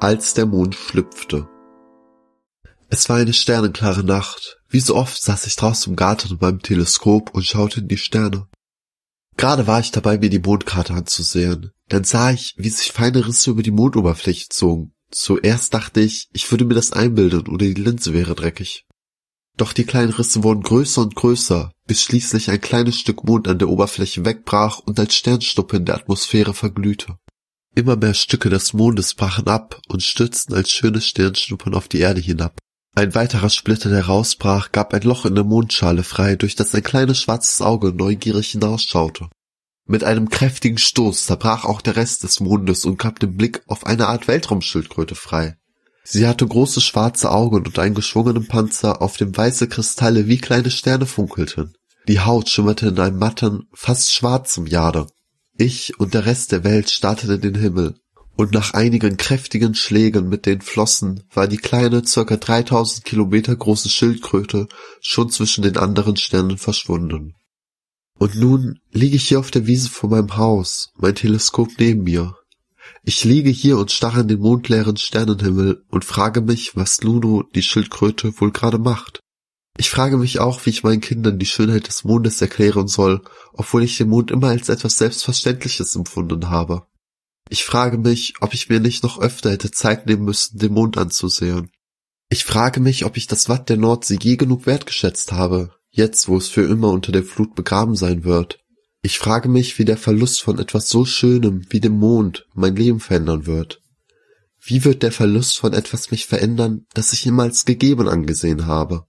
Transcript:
als der Mond schlüpfte. Es war eine sternenklare Nacht. Wie so oft saß ich draußen im Garten mit meinem Teleskop und schaute in die Sterne. Gerade war ich dabei, mir die Mondkarte anzusehen. Dann sah ich, wie sich feine Risse über die Mondoberfläche zogen. Zuerst dachte ich, ich würde mir das einbilden oder die Linse wäre dreckig. Doch die kleinen Risse wurden größer und größer, bis schließlich ein kleines Stück Mond an der Oberfläche wegbrach und als Sternschnuppe in der Atmosphäre verglühte. Immer mehr Stücke des Mondes brachen ab und stürzten als schöne Sternschnuppern auf die Erde hinab. Ein weiterer Splitter, der rausbrach, gab ein Loch in der Mondschale frei, durch das ein kleines schwarzes Auge neugierig hinausschaute. Mit einem kräftigen Stoß zerbrach auch der Rest des Mondes und gab den Blick auf eine Art Weltraumschildkröte frei. Sie hatte große schwarze Augen und einen geschwungenen Panzer, auf dem weiße Kristalle wie kleine Sterne funkelten. Die Haut schimmerte in einem matten, fast schwarzem Jade. Ich und der Rest der Welt starrten in den Himmel, und nach einigen kräftigen Schlägen mit den Flossen war die kleine, circa 3000 Kilometer große Schildkröte schon zwischen den anderen Sternen verschwunden. Und nun liege ich hier auf der Wiese vor meinem Haus, mein Teleskop neben mir. Ich liege hier und starre in den mondleeren Sternenhimmel und frage mich, was Luno, die Schildkröte, wohl gerade macht. Ich frage mich auch, wie ich meinen Kindern die Schönheit des Mondes erklären soll, obwohl ich den Mond immer als etwas Selbstverständliches empfunden habe. Ich frage mich, ob ich mir nicht noch öfter hätte Zeit nehmen müssen, den Mond anzusehen. Ich frage mich, ob ich das Watt der Nordsee je genug wertgeschätzt habe, jetzt wo es für immer unter der Flut begraben sein wird. Ich frage mich, wie der Verlust von etwas so Schönem wie dem Mond mein Leben verändern wird. Wie wird der Verlust von etwas mich verändern, das ich immer als gegeben angesehen habe?